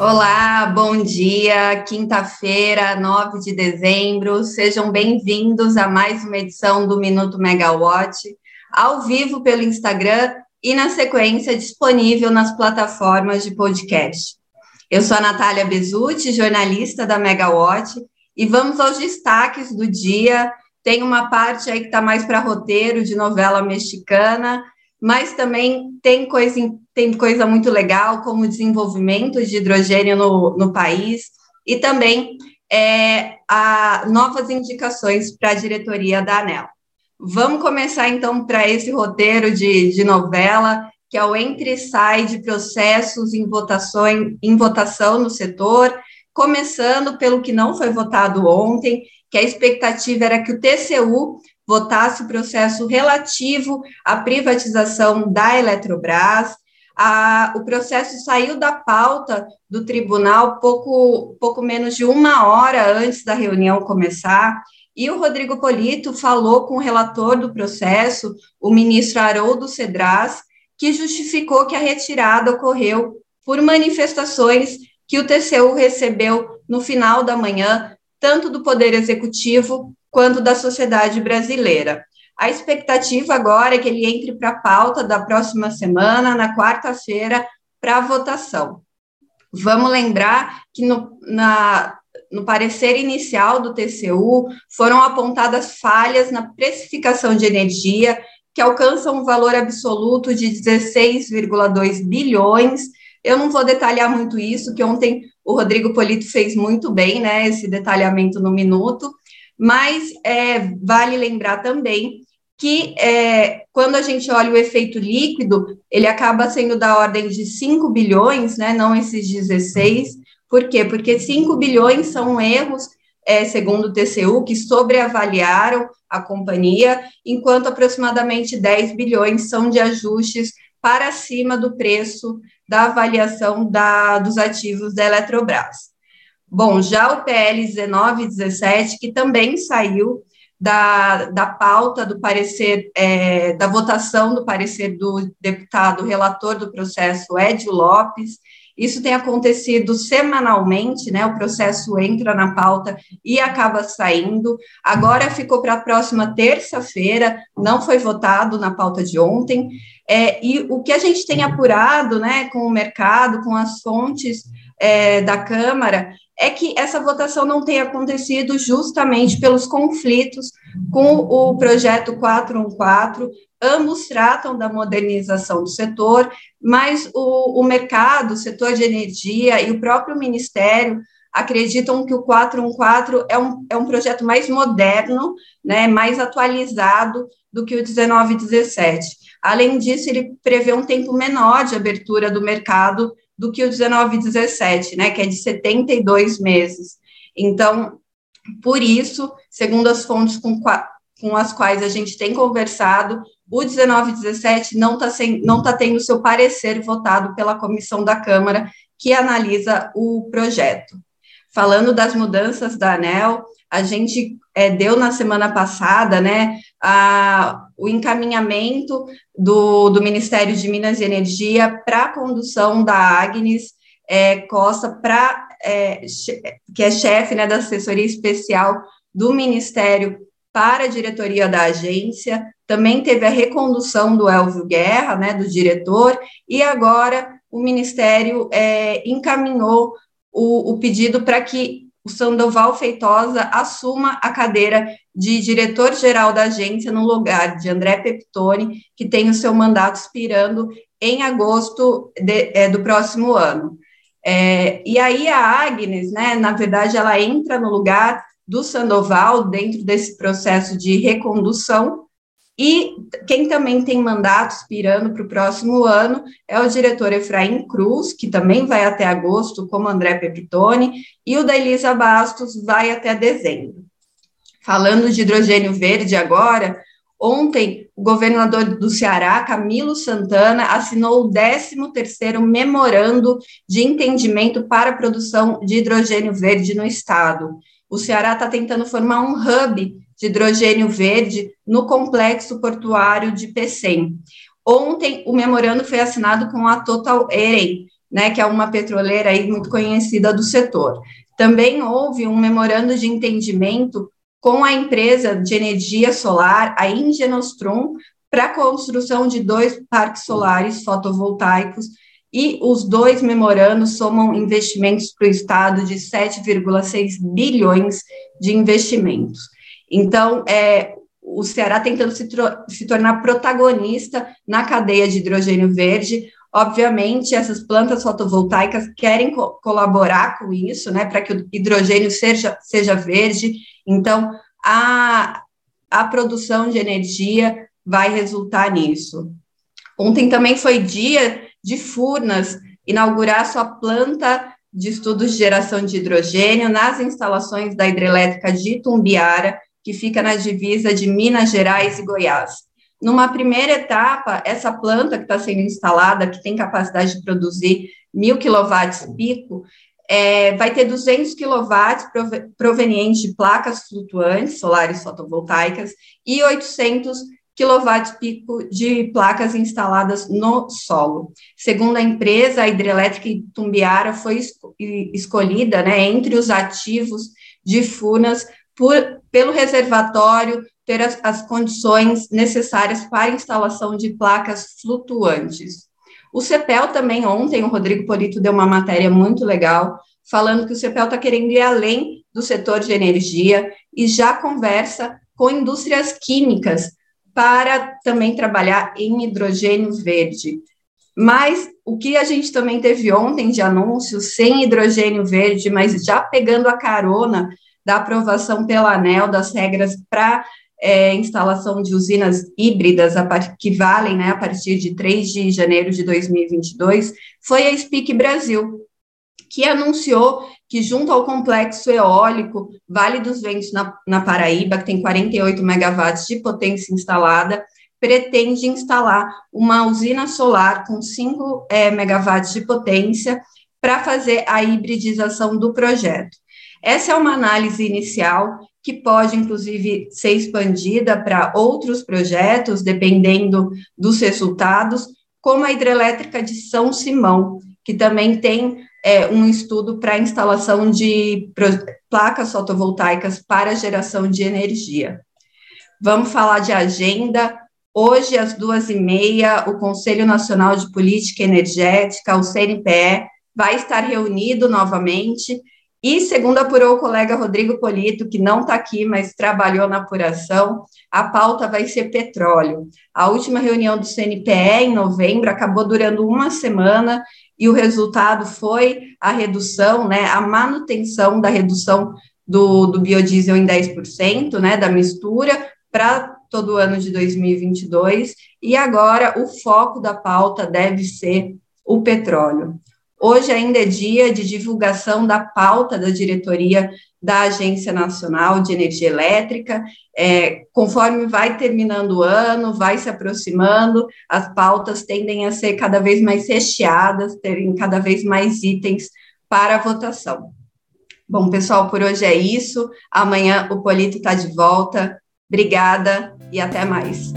Olá, bom dia, quinta-feira, 9 de dezembro. Sejam bem-vindos a mais uma edição do Minuto Megawatt, ao vivo pelo Instagram e na sequência disponível nas plataformas de podcast. Eu sou a Natália Bezutti, jornalista da Megawatt, e vamos aos destaques do dia. Tem uma parte aí que está mais para roteiro de novela mexicana, mas também tem coisa, tem coisa muito legal, como o desenvolvimento de hidrogênio no, no país, e também é, a, novas indicações para a diretoria da ANEL. Vamos começar, então, para esse roteiro de, de novela, que é o entre e sai de processos em, votação, em votação no setor, começando pelo que não foi votado ontem, que a expectativa era que o TCU votasse o processo relativo à privatização da Eletrobras. A, o processo saiu da pauta do tribunal pouco, pouco menos de uma hora antes da reunião começar, e o Rodrigo Polito falou com o relator do processo, o ministro Haroldo Cedras, que justificou que a retirada ocorreu por manifestações que o TCU recebeu no final da manhã, tanto do Poder Executivo quanto da sociedade brasileira. A expectativa agora é que ele entre para a pauta da próxima semana, na quarta-feira, para votação. Vamos lembrar que no, na, no parecer inicial do TCU foram apontadas falhas na precificação de energia, que alcançam um valor absoluto de 16,2 bilhões. Eu não vou detalhar muito isso, que ontem o Rodrigo Polito fez muito bem, né, esse detalhamento no minuto, mas é, vale lembrar também que é, quando a gente olha o efeito líquido, ele acaba sendo da ordem de 5 bilhões, né, não esses 16. Por quê? Porque 5 bilhões são erros, é, segundo o TCU, que sobreavaliaram a companhia, enquanto aproximadamente 10 bilhões são de ajustes para cima do preço da avaliação da, dos ativos da Eletrobras. Bom, já o PL 1917, que também saiu da, da pauta do parecer, é, da votação do parecer do deputado relator do processo, Edio Lopes, isso tem acontecido semanalmente, né? O processo entra na pauta e acaba saindo. Agora ficou para a próxima terça-feira, não foi votado na pauta de ontem. É, e o que a gente tem apurado, né, com o mercado, com as fontes é, da Câmara, é que essa votação não tenha acontecido justamente pelos conflitos com o projeto 414. Ambos tratam da modernização do setor, mas o, o mercado, o setor de energia e o próprio Ministério acreditam que o 414 é um, é um projeto mais moderno, né, mais atualizado do que o 1917. Além disso, ele prevê um tempo menor de abertura do mercado do que o 19 e 17, né, que é de 72 meses. Então, por isso, segundo as fontes com, com as quais a gente tem conversado, o 19 e 17 não está não tá tendo seu parecer votado pela comissão da Câmara que analisa o projeto. Falando das mudanças da ANEL, a gente é, deu na semana passada, né, a, o encaminhamento do, do Ministério de Minas e Energia para a condução da Agnes é, Costa, pra, é, que é chefe né, da assessoria especial do Ministério para a diretoria da agência, também teve a recondução do Elvio Guerra, né, do diretor, e agora o Ministério é, encaminhou o, o pedido para que o Sandoval Feitosa assuma a cadeira de diretor-geral da agência no lugar de André Peptoni, que tem o seu mandato expirando em agosto de, é, do próximo ano. É, e aí a Agnes, né, na verdade, ela entra no lugar do Sandoval dentro desse processo de recondução, e quem também tem mandato expirando para o próximo ano é o diretor Efraim Cruz, que também vai até agosto, como André Pepitone, e o da Elisa Bastos vai até dezembro. Falando de hidrogênio verde agora, ontem o governador do Ceará, Camilo Santana, assinou o 13º memorando de entendimento para a produção de hidrogênio verde no estado. O Ceará está tentando formar um hub de hidrogênio verde no complexo portuário de Pecém. Ontem, o memorando foi assinado com a Total Eren, né, que é uma petroleira aí muito conhecida do setor. Também houve um memorando de entendimento com a empresa de energia solar, a Ingenostrum, para a construção de dois parques solares fotovoltaicos e os dois memorandos somam investimentos para o Estado de 7,6 bilhões de investimentos. Então, é, o Ceará tentando se, se tornar protagonista na cadeia de hidrogênio verde. Obviamente, essas plantas fotovoltaicas querem co colaborar com isso, né, para que o hidrogênio seja, seja verde. Então, a, a produção de energia vai resultar nisso. Ontem também foi dia de Furnas inaugurar sua planta de estudos de geração de hidrogênio nas instalações da hidrelétrica de Tumbiara, que fica na divisa de Minas Gerais e Goiás. Numa primeira etapa, essa planta que está sendo instalada, que tem capacidade de produzir mil quilowatts pico, é, vai ter 200 quilowatts provenientes de placas flutuantes solares fotovoltaicas e 800 quilowatts pico de placas instaladas no solo. Segundo a empresa, a hidrelétrica Tumbiara foi escolhida né, entre os ativos de Furnas por, pelo reservatório ter as, as condições necessárias para instalação de placas flutuantes. O CEPEL também, ontem, o Rodrigo Polito deu uma matéria muito legal, falando que o CEPEL está querendo ir além do setor de energia e já conversa com indústrias químicas para também trabalhar em hidrogênio verde. Mas o que a gente também teve ontem de anúncios sem hidrogênio verde, mas já pegando a carona da aprovação pela ANEL das regras para é, instalação de usinas híbridas a, que valem né, a partir de 3 de janeiro de 2022 foi a Speak Brasil, que anunciou que, junto ao complexo eólico Vale dos Ventos, na, na Paraíba, que tem 48 megawatts de potência instalada, pretende instalar uma usina solar com 5 é, megawatts de potência para fazer a hibridização do projeto. Essa é uma análise inicial que pode, inclusive, ser expandida para outros projetos, dependendo dos resultados, como a hidrelétrica de São Simão, que também tem é, um estudo para instalação de placas fotovoltaicas para geração de energia. Vamos falar de agenda. Hoje, às duas e meia, o Conselho Nacional de Política Energética, o CNPE, vai estar reunido novamente e, segundo apurou o colega Rodrigo Polito, que não está aqui, mas trabalhou na apuração, a pauta vai ser petróleo. A última reunião do CNPE, em novembro, acabou durando uma semana e o resultado foi a redução, né, a manutenção da redução do, do biodiesel em 10%, né, da mistura, para todo o ano de 2022, e agora o foco da pauta deve ser o petróleo. Hoje ainda é dia de divulgação da pauta da diretoria da Agência Nacional de Energia Elétrica. É, conforme vai terminando o ano, vai se aproximando, as pautas tendem a ser cada vez mais recheadas, terem cada vez mais itens para votação. Bom, pessoal, por hoje é isso. Amanhã o Polito está de volta. Obrigada e até mais.